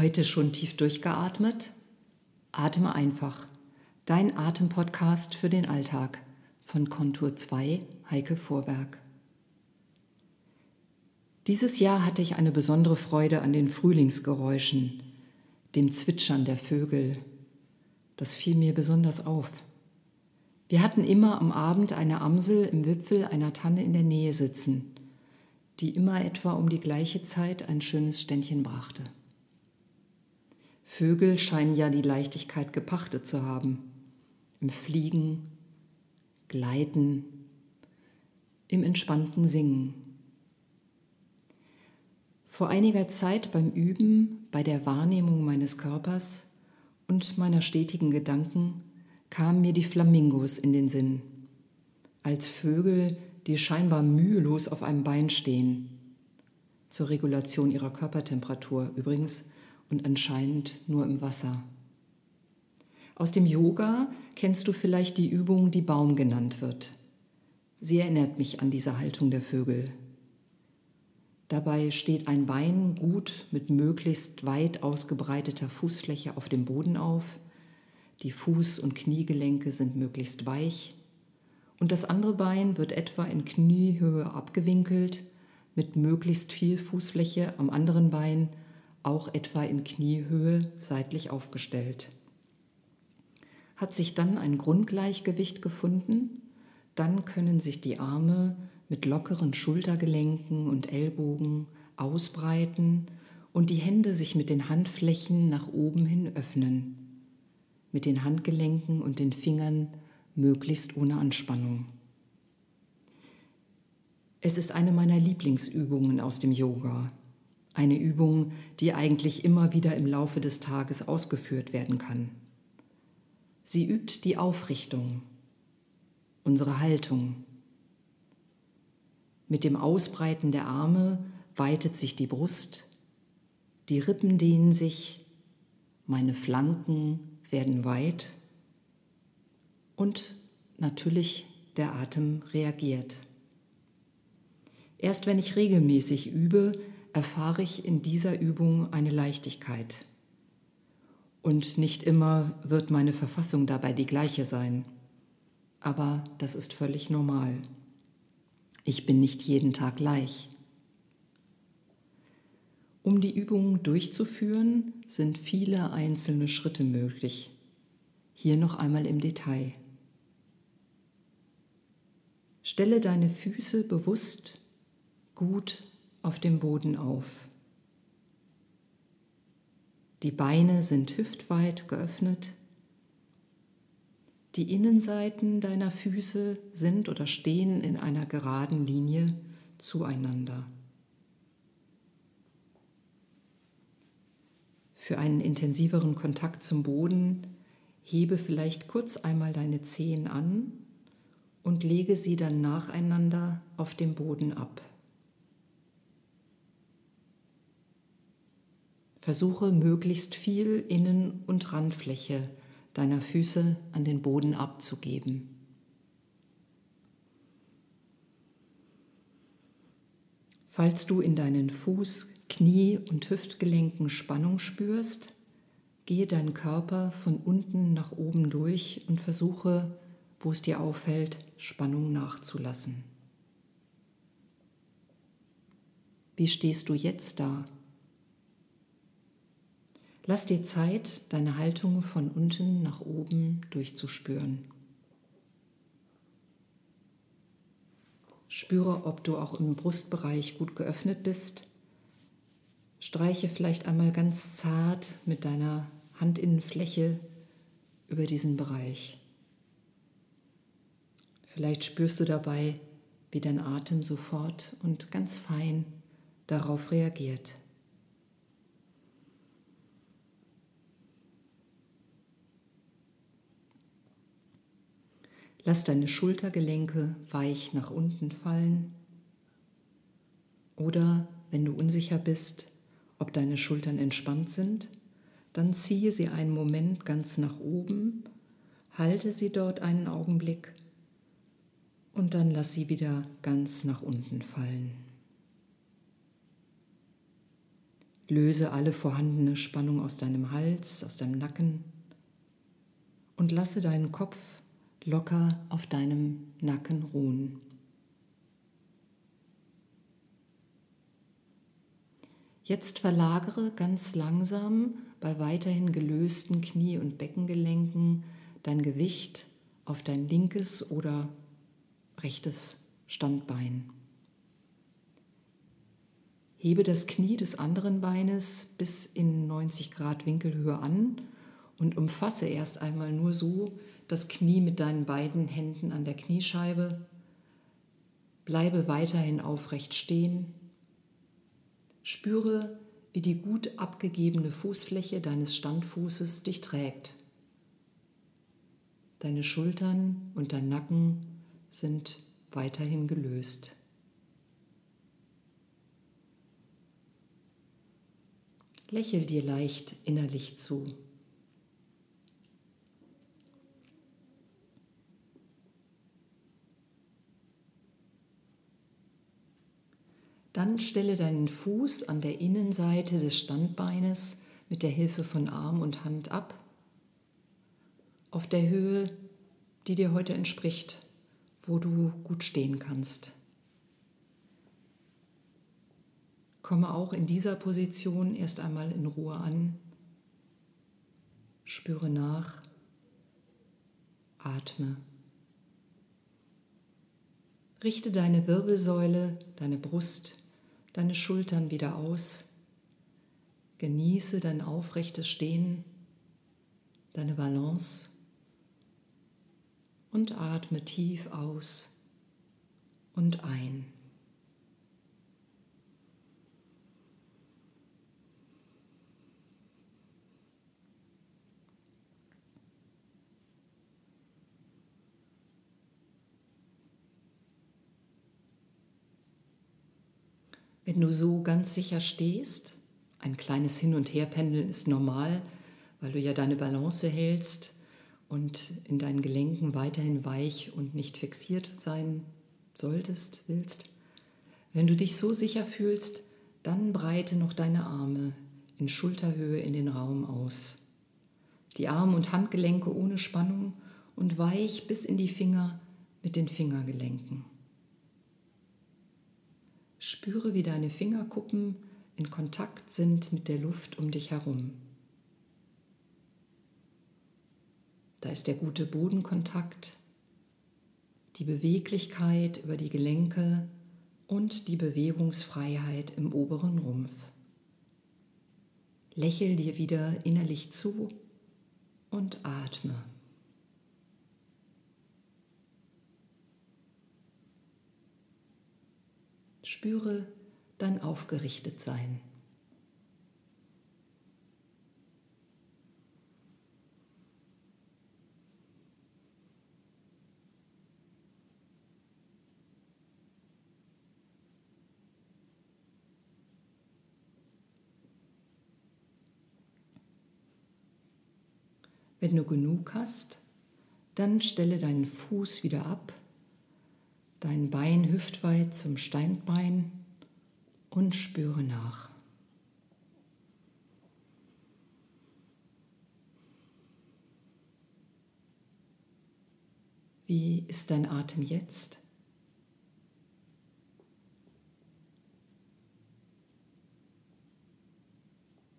Heute schon tief durchgeatmet? Atme einfach. Dein Atempodcast für den Alltag von Kontur 2 Heike Vorwerk. Dieses Jahr hatte ich eine besondere Freude an den Frühlingsgeräuschen, dem Zwitschern der Vögel. Das fiel mir besonders auf. Wir hatten immer am Abend eine Amsel im Wipfel einer Tanne in der Nähe sitzen, die immer etwa um die gleiche Zeit ein schönes Ständchen brachte. Vögel scheinen ja die Leichtigkeit gepachtet zu haben. Im Fliegen, Gleiten, im entspannten Singen. Vor einiger Zeit beim Üben, bei der Wahrnehmung meines Körpers und meiner stetigen Gedanken kamen mir die Flamingos in den Sinn, als Vögel, die scheinbar mühelos auf einem Bein stehen, zur Regulation ihrer Körpertemperatur übrigens und anscheinend nur im Wasser. Aus dem Yoga kennst du vielleicht die Übung, die Baum genannt wird. Sie erinnert mich an diese Haltung der Vögel. Dabei steht ein Bein gut mit möglichst weit ausgebreiteter Fußfläche auf dem Boden auf, die Fuß- und Kniegelenke sind möglichst weich und das andere Bein wird etwa in Kniehöhe abgewinkelt, mit möglichst viel Fußfläche am anderen Bein auch etwa in Kniehöhe seitlich aufgestellt. Hat sich dann ein Grundgleichgewicht gefunden, dann können sich die Arme mit lockeren Schultergelenken und Ellbogen ausbreiten und die Hände sich mit den Handflächen nach oben hin öffnen, mit den Handgelenken und den Fingern möglichst ohne Anspannung. Es ist eine meiner Lieblingsübungen aus dem Yoga. Eine Übung, die eigentlich immer wieder im Laufe des Tages ausgeführt werden kann. Sie übt die Aufrichtung, unsere Haltung. Mit dem Ausbreiten der Arme weitet sich die Brust, die Rippen dehnen sich, meine Flanken werden weit und natürlich der Atem reagiert. Erst wenn ich regelmäßig übe, erfahre ich in dieser Übung eine Leichtigkeit. Und nicht immer wird meine Verfassung dabei die gleiche sein. Aber das ist völlig normal. Ich bin nicht jeden Tag gleich. Um die Übung durchzuführen, sind viele einzelne Schritte möglich. Hier noch einmal im Detail. Stelle deine Füße bewusst gut auf dem Boden auf. Die Beine sind hüftweit geöffnet. Die Innenseiten deiner Füße sind oder stehen in einer geraden Linie zueinander. Für einen intensiveren Kontakt zum Boden hebe vielleicht kurz einmal deine Zehen an und lege sie dann nacheinander auf dem Boden ab. Versuche möglichst viel Innen- und Randfläche deiner Füße an den Boden abzugeben. Falls du in deinen Fuß-, Knie- und Hüftgelenken Spannung spürst, gehe dein Körper von unten nach oben durch und versuche, wo es dir auffällt, Spannung nachzulassen. Wie stehst du jetzt da? Lass dir Zeit, deine Haltung von unten nach oben durchzuspüren. Spüre, ob du auch im Brustbereich gut geöffnet bist. Streiche vielleicht einmal ganz zart mit deiner Handinnenfläche über diesen Bereich. Vielleicht spürst du dabei, wie dein Atem sofort und ganz fein darauf reagiert. Lass deine Schultergelenke weich nach unten fallen. Oder wenn du unsicher bist, ob deine Schultern entspannt sind, dann ziehe sie einen Moment ganz nach oben, halte sie dort einen Augenblick und dann lass sie wieder ganz nach unten fallen. Löse alle vorhandene Spannung aus deinem Hals, aus deinem Nacken und lasse deinen Kopf locker auf deinem Nacken ruhen. Jetzt verlagere ganz langsam bei weiterhin gelösten Knie- und Beckengelenken dein Gewicht auf dein linkes oder rechtes Standbein. Hebe das Knie des anderen Beines bis in 90 Grad Winkelhöhe an und umfasse erst einmal nur so das Knie mit deinen beiden Händen an der Kniescheibe. Bleibe weiterhin aufrecht stehen Spüre, wie die gut abgegebene Fußfläche deines Standfußes dich trägt. Deine Schultern und dein Nacken sind weiterhin gelöst. Lächel dir leicht innerlich zu. Dann stelle deinen Fuß an der Innenseite des Standbeines mit der Hilfe von Arm und Hand ab, auf der Höhe, die dir heute entspricht, wo du gut stehen kannst. Komme auch in dieser Position erst einmal in Ruhe an, spüre nach, atme. Richte deine Wirbelsäule, deine Brust, deine Schultern wieder aus. Genieße dein aufrechtes Stehen, deine Balance und atme tief aus und ein. Wenn du so ganz sicher stehst, ein kleines Hin- und Herpendeln ist normal, weil du ja deine Balance hältst und in deinen Gelenken weiterhin weich und nicht fixiert sein solltest, willst. Wenn du dich so sicher fühlst, dann breite noch deine Arme in Schulterhöhe in den Raum aus. Die Arm- und Handgelenke ohne Spannung und weich bis in die Finger mit den Fingergelenken. Spüre, wie deine Fingerkuppen in Kontakt sind mit der Luft um dich herum. Da ist der gute Bodenkontakt, die Beweglichkeit über die Gelenke und die Bewegungsfreiheit im oberen Rumpf. Lächel dir wieder innerlich zu und atme. Spüre dein Aufgerichtetsein. Wenn du genug hast, dann stelle deinen Fuß wieder ab dein Bein hüftweit zum Steinbein und spüre nach. Wie ist dein Atem jetzt?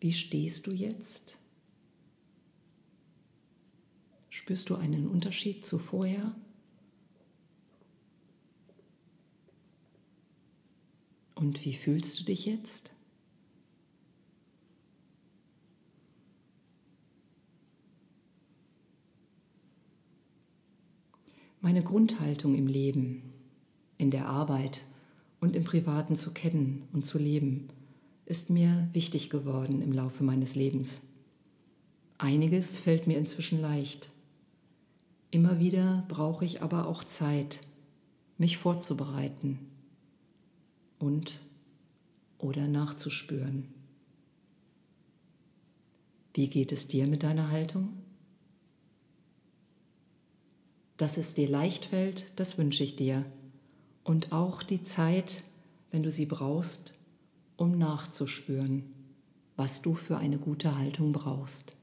Wie stehst du jetzt? Spürst du einen Unterschied zu vorher? Und wie fühlst du dich jetzt? Meine Grundhaltung im Leben, in der Arbeit und im Privaten zu kennen und zu leben, ist mir wichtig geworden im Laufe meines Lebens. Einiges fällt mir inzwischen leicht. Immer wieder brauche ich aber auch Zeit, mich vorzubereiten und oder nachzuspüren. Wie geht es dir mit deiner Haltung? Dass es dir leicht fällt, das wünsche ich dir. Und auch die Zeit, wenn du sie brauchst, um nachzuspüren, was du für eine gute Haltung brauchst.